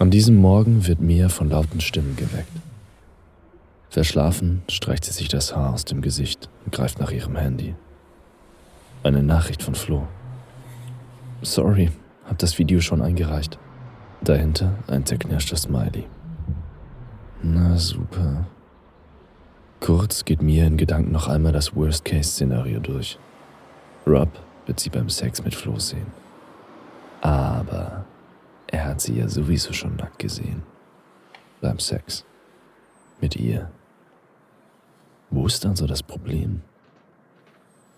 An diesem Morgen wird Mia von lauten Stimmen geweckt. Verschlafen streicht sie sich das Haar aus dem Gesicht und greift nach ihrem Handy. Eine Nachricht von Flo. Sorry, hab das Video schon eingereicht. Dahinter ein zerknirschter Smiley. Na super. Kurz geht Mia in Gedanken noch einmal das Worst-Case-Szenario durch. Rob wird sie beim Sex mit Flo sehen. Aber er hat sie ja sowieso schon nackt gesehen. Beim Sex. Mit ihr. Wo ist dann so das Problem?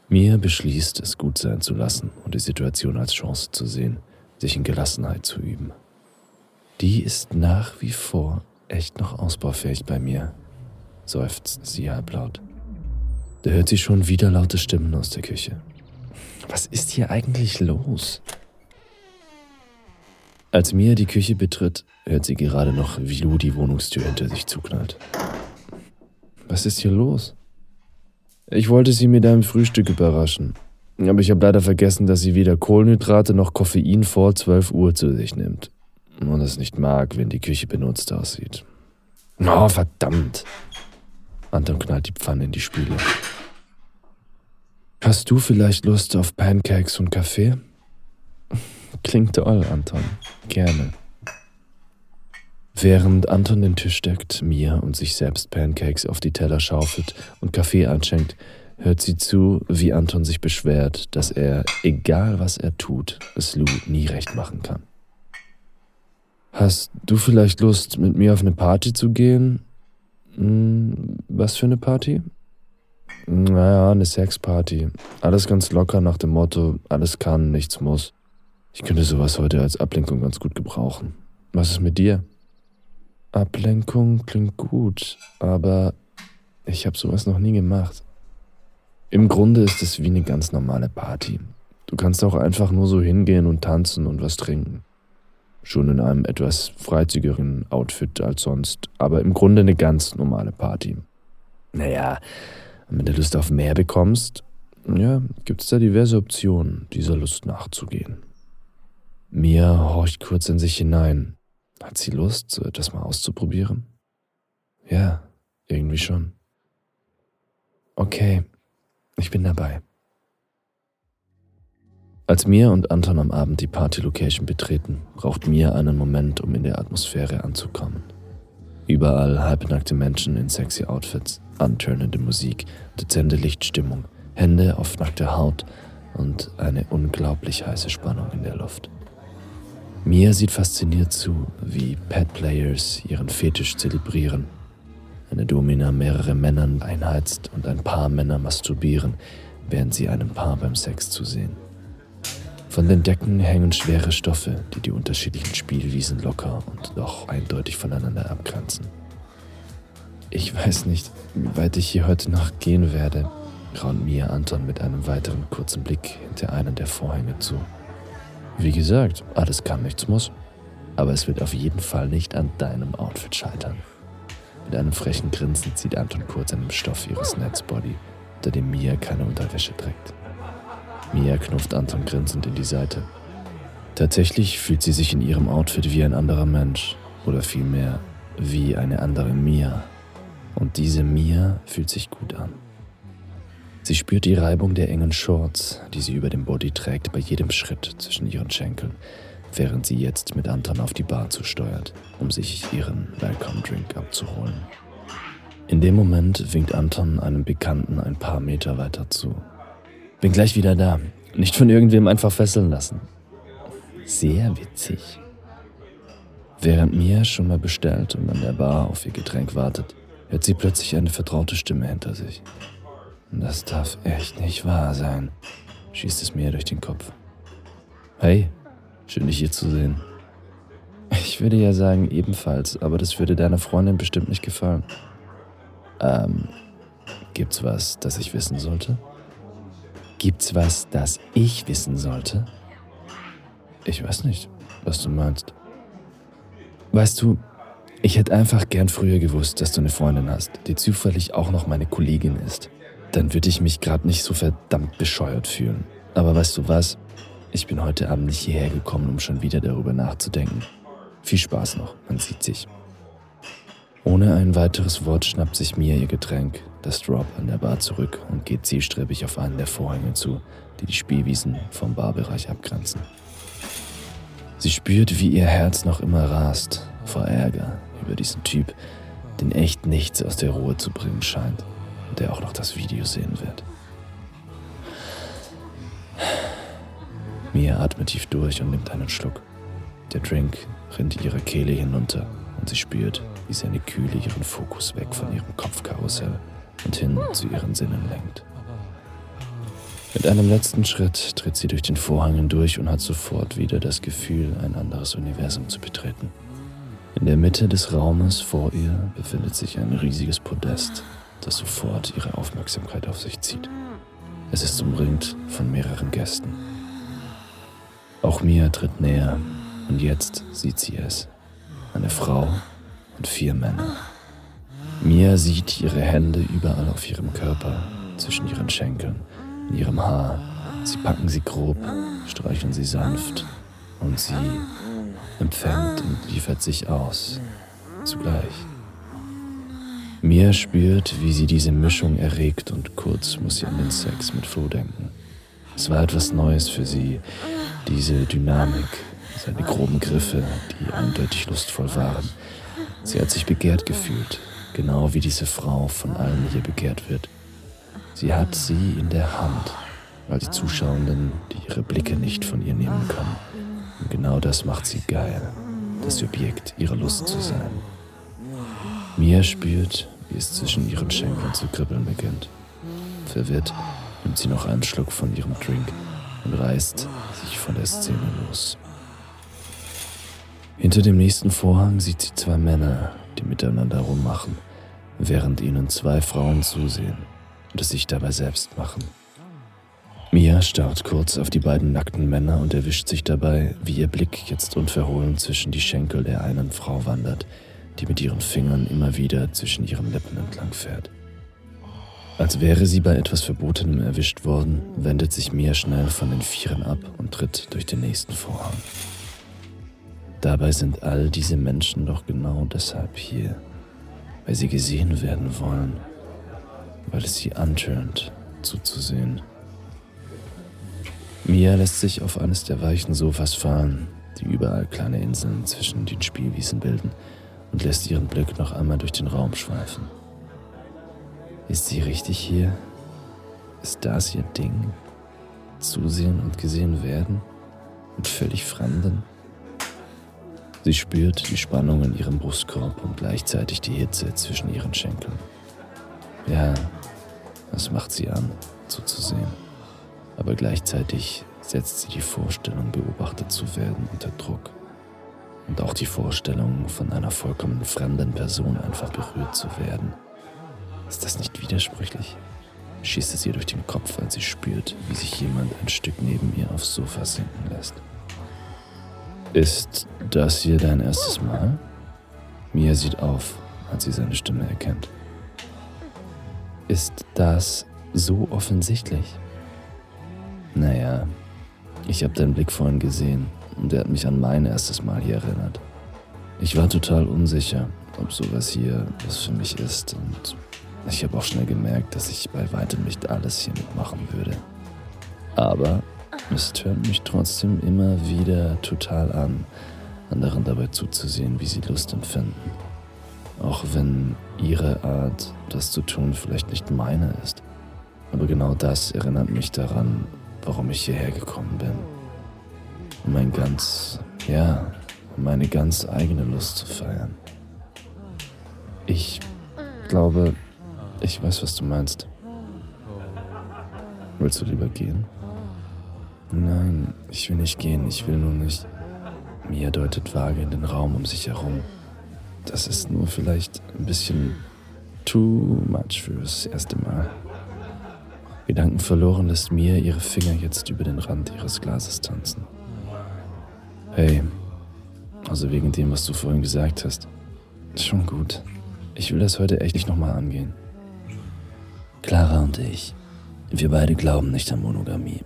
Mia beschließt, es gut sein zu lassen und die Situation als Chance zu sehen, sich in Gelassenheit zu üben. Die ist nach wie vor echt noch ausbaufähig bei mir, seufzt sie halblaut. Da hört sie schon wieder laute Stimmen aus der Küche. Was ist hier eigentlich los? Als Mia die Küche betritt, hört sie gerade noch, wie Lou die Wohnungstür hinter sich zuknallt. Was ist hier los? Ich wollte sie mit einem Frühstück überraschen, aber ich habe leider vergessen, dass sie weder Kohlenhydrate noch Koffein vor 12 Uhr zu sich nimmt und es nicht mag, wenn die Küche benutzt aussieht. Oh, verdammt! Anton knallt die Pfanne in die Spüle. Hast du vielleicht Lust auf Pancakes und Kaffee? Klingt toll, Anton. Gerne. Während Anton den Tisch deckt, Mia und sich selbst Pancakes auf die Teller schaufelt und Kaffee einschenkt, hört sie zu, wie Anton sich beschwert, dass er, egal was er tut, es Lou nie recht machen kann. Hast du vielleicht Lust, mit mir auf eine Party zu gehen? Hm, was für eine Party? Naja, eine Sexparty. Alles ganz locker nach dem Motto, alles kann, nichts muss. Ich könnte sowas heute als Ablenkung ganz gut gebrauchen. Was ist mit dir? Ablenkung klingt gut, aber ich habe sowas noch nie gemacht. Im Grunde ist es wie eine ganz normale Party. Du kannst auch einfach nur so hingehen und tanzen und was trinken. Schon in einem etwas freizügigeren Outfit als sonst, aber im Grunde eine ganz normale Party. Naja, wenn du Lust auf mehr bekommst, ja, gibt es da diverse Optionen, dieser Lust nachzugehen. Mia horcht kurz in sich hinein. Hat sie Lust, so etwas mal auszuprobieren? Ja, irgendwie schon. Okay, ich bin dabei. Als Mia und Anton am Abend die Party-Location betreten, braucht Mia einen Moment, um in der Atmosphäre anzukommen. Überall halbnackte Menschen in sexy Outfits, antörnende Musik, dezente Lichtstimmung, Hände auf nackter Haut und eine unglaublich heiße Spannung in der Luft. Mia sieht fasziniert zu, wie Pet-Players ihren Fetisch zelebrieren. Eine Domina mehrere Männern einheizt und ein paar Männer masturbieren, während sie einem Paar beim Sex zusehen. Von den Decken hängen schwere Stoffe, die die unterschiedlichen Spielwiesen locker und doch eindeutig voneinander abgrenzen. Ich weiß nicht, wie weit ich hier heute Nacht gehen werde, raunt Mia Anton mit einem weiteren kurzen Blick hinter einen der Vorhänge zu. Wie gesagt, alles kann, nichts muss. Aber es wird auf jeden Fall nicht an deinem Outfit scheitern. Mit einem frechen Grinsen zieht Anton kurz an dem Stoff ihres Netzbody, unter dem Mia keine Unterwäsche trägt. Mia knufft Anton grinsend in die Seite. Tatsächlich fühlt sie sich in ihrem Outfit wie ein anderer Mensch, oder vielmehr wie eine andere Mia. Und diese Mia fühlt sich gut an. Sie spürt die Reibung der engen Shorts, die sie über dem Body trägt, bei jedem Schritt zwischen ihren Schenkeln, während sie jetzt mit Anton auf die Bar zusteuert, um sich ihren Welcome Drink abzuholen. In dem Moment winkt Anton einem Bekannten ein paar Meter weiter zu. Bin gleich wieder da. Nicht von irgendwem einfach fesseln lassen. Sehr witzig. Während Mia schon mal bestellt und an der Bar auf ihr Getränk wartet, hört sie plötzlich eine vertraute Stimme hinter sich. Das darf echt nicht wahr sein, schießt es mir durch den Kopf. Hey, schön dich hier zu sehen. Ich würde ja sagen ebenfalls, aber das würde deiner Freundin bestimmt nicht gefallen. Ähm, gibt's was, das ich wissen sollte? Gibt's was, das ich wissen sollte? Ich weiß nicht, was du meinst. Weißt du, ich hätte einfach gern früher gewusst, dass du eine Freundin hast, die zufällig auch noch meine Kollegin ist dann würde ich mich gerade nicht so verdammt bescheuert fühlen. Aber weißt du was? Ich bin heute Abend nicht hierher gekommen, um schon wieder darüber nachzudenken. Viel Spaß noch, man sieht sich. Ohne ein weiteres Wort schnappt sich Mia ihr Getränk, das Drop an der Bar zurück und geht zielstrebig auf einen der Vorhänge zu, die die Spielwiesen vom Barbereich abgrenzen. Sie spürt, wie ihr Herz noch immer rast, vor Ärger über diesen Typ, den echt nichts aus der Ruhe zu bringen scheint der auch noch das Video sehen wird. Mia atmet tief durch und nimmt einen Schluck. Der Drink rinnt ihre Kehle hinunter und sie spürt, wie seine Kühle ihren Fokus weg von ihrem Kopfkarussell und hin zu ihren Sinnen lenkt. Mit einem letzten Schritt tritt sie durch den Vorhang hindurch und hat sofort wieder das Gefühl, ein anderes Universum zu betreten. In der Mitte des Raumes vor ihr befindet sich ein riesiges Podest, das sofort ihre Aufmerksamkeit auf sich zieht. Es ist umringt von mehreren Gästen. Auch Mia tritt näher und jetzt sieht sie es. Eine Frau und vier Männer. Mia sieht ihre Hände überall auf ihrem Körper, zwischen ihren Schenkeln, in ihrem Haar. Sie packen sie grob, streicheln sie sanft und sie empfängt und liefert sich aus. Zugleich. Mia spürt, wie sie diese Mischung erregt und kurz muss sie an den Sex mit Flo denken. Es war etwas Neues für sie, diese Dynamik, seine groben Griffe, die eindeutig lustvoll waren. Sie hat sich begehrt gefühlt, genau wie diese Frau von allen hier begehrt wird. Sie hat sie in der Hand, weil die Zuschauenden die ihre Blicke nicht von ihr nehmen können. Und genau das macht sie geil, das Objekt ihrer Lust zu sein. Mia spürt, wie es zwischen ihren Schenkeln zu kribbeln beginnt. Verwirrt nimmt sie noch einen Schluck von ihrem Drink und reißt sich von der Szene los. Hinter dem nächsten Vorhang sieht sie zwei Männer, die miteinander rummachen, während ihnen zwei Frauen zusehen und es sich dabei selbst machen. Mia starrt kurz auf die beiden nackten Männer und erwischt sich dabei, wie ihr Blick jetzt unverhohlen zwischen die Schenkel der einen Frau wandert, die mit ihren Fingern immer wieder zwischen ihren Lippen entlang fährt. Als wäre sie bei etwas Verbotenem erwischt worden, wendet sich Mia schnell von den Vieren ab und tritt durch den nächsten Vorhang. Dabei sind all diese Menschen doch genau deshalb hier, weil sie gesehen werden wollen, weil es sie antörnt, zuzusehen. Mia lässt sich auf eines der weichen Sofas fallen, die überall kleine Inseln zwischen den Spielwiesen bilden, und lässt ihren Blick noch einmal durch den Raum schweifen. Ist sie richtig hier? Ist das ihr Ding? Zusehen und gesehen werden? Mit völlig Fremden? Sie spürt die Spannung in ihrem Brustkorb und gleichzeitig die Hitze zwischen ihren Schenkeln. Ja, das macht sie an, zuzusehen aber gleichzeitig setzt sie die Vorstellung, beobachtet zu werden, unter Druck. Und auch die Vorstellung, von einer vollkommen fremden Person einfach berührt zu werden. Ist das nicht widersprüchlich? Schießt es ihr durch den Kopf, als sie spürt, wie sich jemand ein Stück neben ihr aufs Sofa sinken lässt. Ist das hier dein erstes Mal? Mia sieht auf, als sie seine Stimme erkennt. Ist das so offensichtlich? Naja, ich habe deinen Blick vorhin gesehen und er hat mich an mein erstes Mal hier erinnert. Ich war total unsicher, ob sowas hier was für mich ist und ich habe auch schnell gemerkt, dass ich bei weitem nicht alles hier mitmachen würde. Aber es tönt mich trotzdem immer wieder total an, anderen dabei zuzusehen, wie sie Lust empfinden. Auch wenn ihre Art, das zu tun, vielleicht nicht meine ist. Aber genau das erinnert mich daran, warum ich hierher gekommen bin. Um mein ganz, ja, um meine ganz eigene Lust zu feiern. Ich glaube, ich weiß, was du meinst. Willst du lieber gehen? Nein, ich will nicht gehen, ich will nur nicht. Mia deutet vage in den Raum um sich herum. Das ist nur vielleicht ein bisschen too much fürs erste Mal. Gedanken verloren lässt Mia ihre Finger jetzt über den Rand ihres Glases tanzen. Hey, also wegen dem, was du vorhin gesagt hast. Schon gut. Ich will das heute echt nicht nochmal angehen. Clara und ich, wir beide glauben nicht an Monogamie.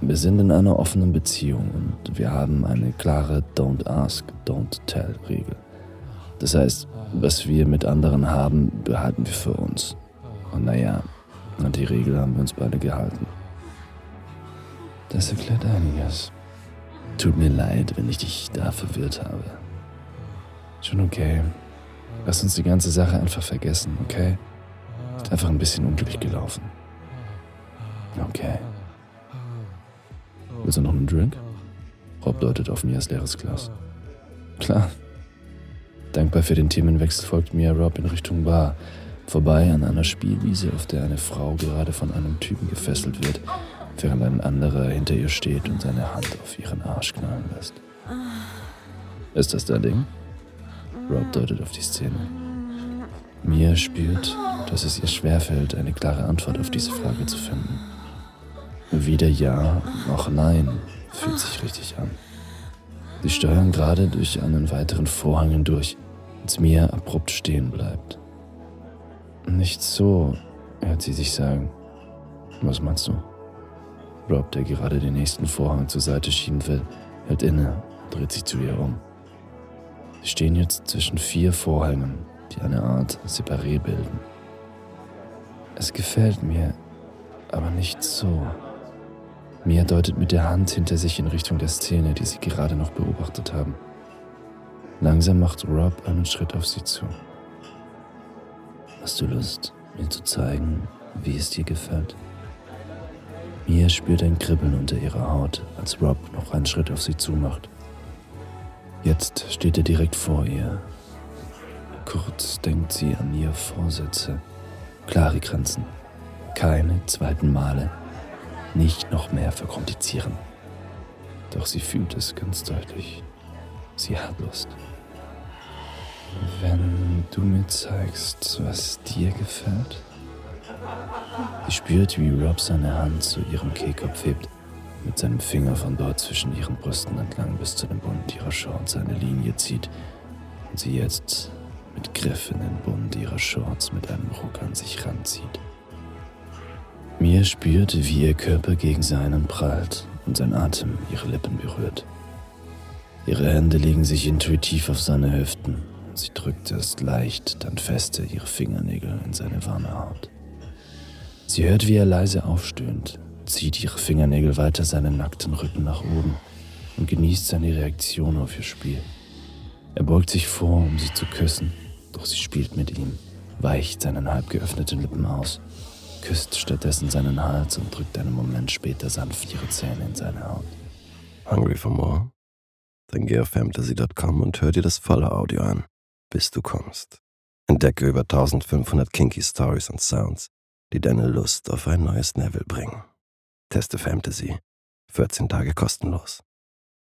Wir sind in einer offenen Beziehung und wir haben eine klare Don't Ask, Don't Tell Regel. Das heißt, was wir mit anderen haben, behalten wir für uns. Und naja, an die Regel haben wir uns beide gehalten. Das erklärt einiges. Tut mir leid, wenn ich dich da verwirrt habe. Schon okay. Lass uns die ganze Sache einfach vergessen, okay? Ist einfach ein bisschen unglücklich gelaufen. Okay. Willst du noch einen Drink? Rob deutet auf Mias leeres Glas. Klar. Dankbar für den Themenwechsel folgt Mia Rob in Richtung Bar, vorbei an einer Spielwiese, auf der eine Frau gerade von einem Typen gefesselt wird, während ein anderer hinter ihr steht und seine Hand auf ihren Arsch knallen lässt. Ist das dein Ding? Rob deutet auf die Szene. Mia spürt, dass es ihr schwerfällt, eine klare Antwort auf diese Frage zu finden. Weder ja noch nein fühlt sich richtig an. Sie steuern gerade durch einen weiteren Vorhang hindurch, als Mia abrupt stehen bleibt. Nicht so, hört sie sich sagen. Was meinst du? Rob, der gerade den nächsten Vorhang zur Seite schieben will, hält inne, dreht sich zu ihr um. Sie stehen jetzt zwischen vier Vorhängen, die eine Art Separé bilden. Es gefällt mir, aber nicht so. Mia deutet mit der Hand hinter sich in Richtung der Szene, die sie gerade noch beobachtet haben. Langsam macht Rob einen Schritt auf sie zu. Hast du Lust, mir zu zeigen, wie es dir gefällt? Mia spürt ein Kribbeln unter ihrer Haut, als Rob noch einen Schritt auf sie zumacht. Jetzt steht er direkt vor ihr. Kurz denkt sie an ihre Vorsätze. Klare Grenzen. Keine zweiten Male. Nicht noch mehr verkomplizieren. Doch sie fühlt es ganz deutlich. Sie hat Lust. Wenn du mir zeigst, was dir gefällt, Sie spürt, wie Rob seine Hand zu ihrem Kehlkopf hebt, mit seinem Finger von dort zwischen ihren Brüsten entlang bis zu dem Bund ihrer Shorts eine Linie zieht und sie jetzt mit Griff in den Bund ihrer Shorts mit einem Ruck an sich ranzieht. Mia spürt, wie ihr Körper gegen seinen prallt und sein Atem ihre Lippen berührt. Ihre Hände legen sich intuitiv auf seine Hüften sie drückt erst leicht, dann feste ihre Fingernägel in seine warme Haut. Sie hört, wie er leise aufstöhnt, zieht ihre Fingernägel weiter seinen nackten Rücken nach oben und genießt seine Reaktion auf ihr Spiel. Er beugt sich vor, um sie zu küssen, doch sie spielt mit ihm, weicht seinen halb geöffneten Lippen aus, küsst stattdessen seinen Hals und drückt einen Moment später sanft ihre Zähne in seine Haut. Hungry for more? Dann geh auf fantasy.com und hör dir das volle Audio an, bis du kommst. Entdecke über 1500 kinky Stories und Sounds die deine Lust auf ein neues Level bringen. Teste Fantasy. 14 Tage kostenlos.